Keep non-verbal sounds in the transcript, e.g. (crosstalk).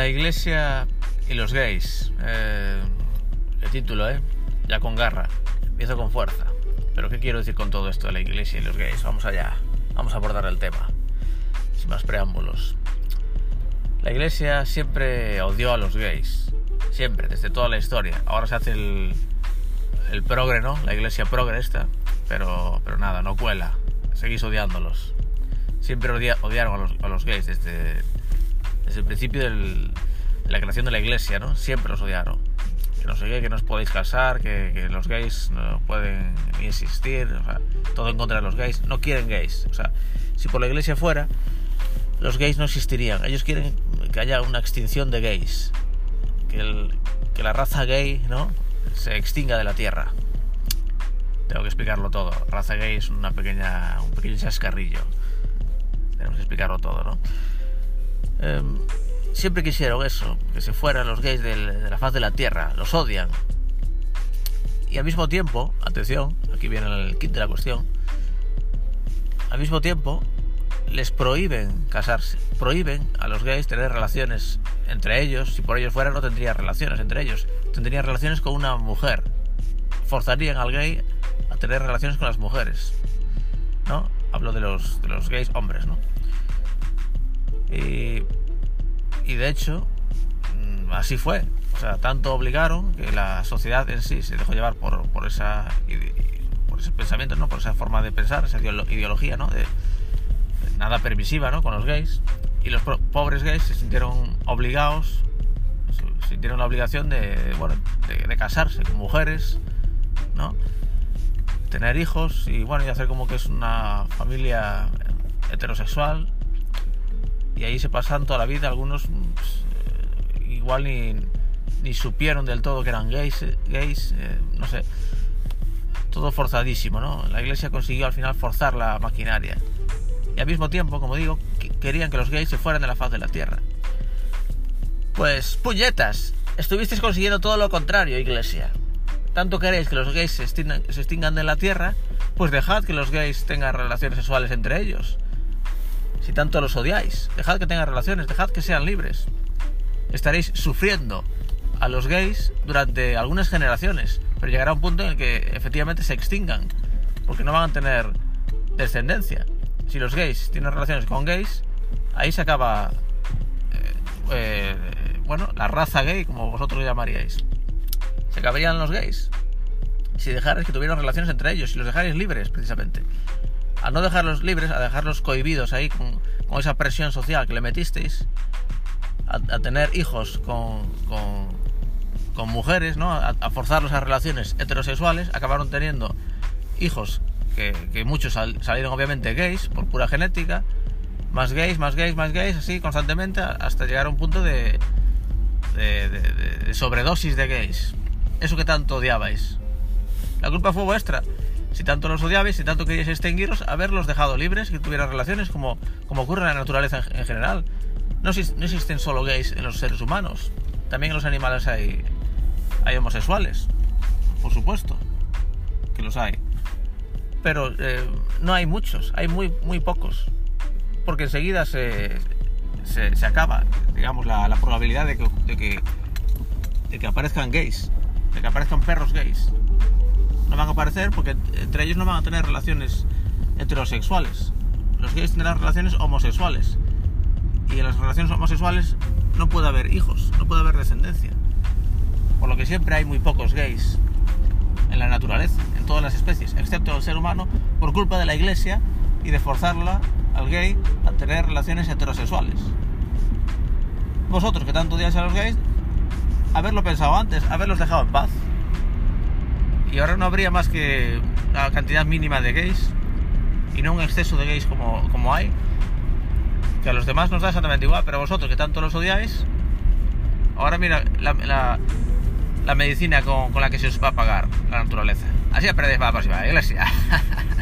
La iglesia y los gays. Eh, el título, ¿eh? Ya con garra. Empiezo con fuerza. Pero ¿qué quiero decir con todo esto de la iglesia y los gays? Vamos allá. Vamos a abordar el tema. Sin más preámbulos. La iglesia siempre odió a los gays. Siempre, desde toda la historia. Ahora se hace el, el progre, ¿no? La iglesia progre esta. Pero, pero nada, no cuela. Seguís odiándolos. Siempre odiaron a los, a los gays desde, desde el principio de la creación de la iglesia, ¿no? Siempre los odiaron. Que no sé qué, que no os podéis casar, que, los gays no pueden ni existir, o sea, todo en contra de los gays. No quieren gays. O sea, si por la iglesia fuera, los gays no existirían. Ellos quieren que haya una extinción de gays. Que, que la raza gay, ¿no? Se extinga de la tierra. Tengo que explicarlo todo. Raza gay es una pequeña, un pequeño chascarrillo. Tenemos que explicarlo todo, ¿no? Em, siempre quisieron eso, que se fueran los gays de la faz de la tierra, los odian. Y al mismo tiempo, atención, aquí viene el kit de la cuestión, al mismo tiempo les prohíben casarse, prohíben a los gays tener relaciones entre ellos, si por ellos fuera no tendrían relaciones entre ellos, tendrían relaciones con una mujer, forzarían al gay a tener relaciones con las mujeres, ¿no? Hablo de los, de los gays hombres, ¿no? Y, de hecho, mm, así fue. O sea, tanto obligaron que la sociedad en sí se dejó llevar por, por, esa, por ese pensamiento, ¿no? por esa forma de pensar, esa ideología ¿no? de, nada permisiva ¿no? con los gays. Y los pobres gays se sintieron obligados, sintieron la obligación de, bueno, de, casarse con mujeres, ¿no? tener hijos y bueno, y hacer como que es una familia heterosexual y ahí se pasan toda la vida. Algunos pues, eh, igual ni, ni, supieron del todo que eran gays, eh, gays eh, no sé. Todo forzadísimo, ¿no? La iglesia consiguió al final forzar la maquinaria. Y al mismo tiempo, como digo, querían que los gays se fueran de la faz de la tierra. Pues, puñetas, estuvisteis consiguiendo todo lo contrario, iglesia. Tanto queréis que los gays se se extingan de la tierra, pues dejad que los gays tengan relaciones sexuales entre ellos si tanto los odiáis. Dejad que tengan relaciones, dejad que sean libres. Estaréis sufriendo a los gays durante algunas generaciones, pero llegará un punto en el que efectivamente se extingan, porque no van a tener descendencia. Si los gays tienen relaciones con gays, ahí se acaba, eh, eh, bueno, la raza gay, como vosotros lo llamaríais. Se acabarían los gays. Si dejarais que tuvieran relaciones entre ellos, si los dejarais libres, precisamente a no dejarlos libres, a dejarlos cohibidos ahí con, esa presión social que le metisteis, a, tener hijos con, con, mujeres, ¿no? A, forzarlos a relaciones heterosexuales, acabaron teniendo hijos que, muchos salieron obviamente gays por pura genética, más gays, más gays, más gays, así constantemente hasta llegar a un punto de, de sobredosis de gays. Eso que tanto odiabais. La culpa fue vuestra si tanto los odiabais, si tanto queríais extinguiros, haberlos dejado libres, que tuvieran relaciones como, como ocurre en la naturaleza en, general. No, no, existen solo gays en los seres humanos, también en los animales hay, hay homosexuales, por supuesto, que los hay. Pero eh, no hay muchos, hay muy, muy pocos, porque enseguida se, se, acaba, digamos, la, la probabilidad de que, de que, de que aparezcan gays, de que aparezcan perros gays no van a aparecer porque entre ellos no van a tener relaciones heterosexuales. Los gays tendrán relaciones homosexuales. Y en las relaciones homosexuales no puede haber hijos, no puede haber descendencia. Por lo que siempre hay muy pocos gays en la naturaleza, en todas las especies, excepto el ser humano, por culpa de la iglesia y de forzarla al gay a tener relaciones heterosexuales. Vosotros que tanto odiáis a los gays, haberlo pensado antes, haberlos dejado en paz y ahora no habría más que la cantidad mínima de gays y no un exceso de gays como, como hay, que a los demás nos da exactamente igual, pero a vosotros que tanto los odiáis, ahora mira la, la, medicina con, con, la que se os va a pagar la naturaleza. Así aprendéis para la próxima iglesia. (laughs)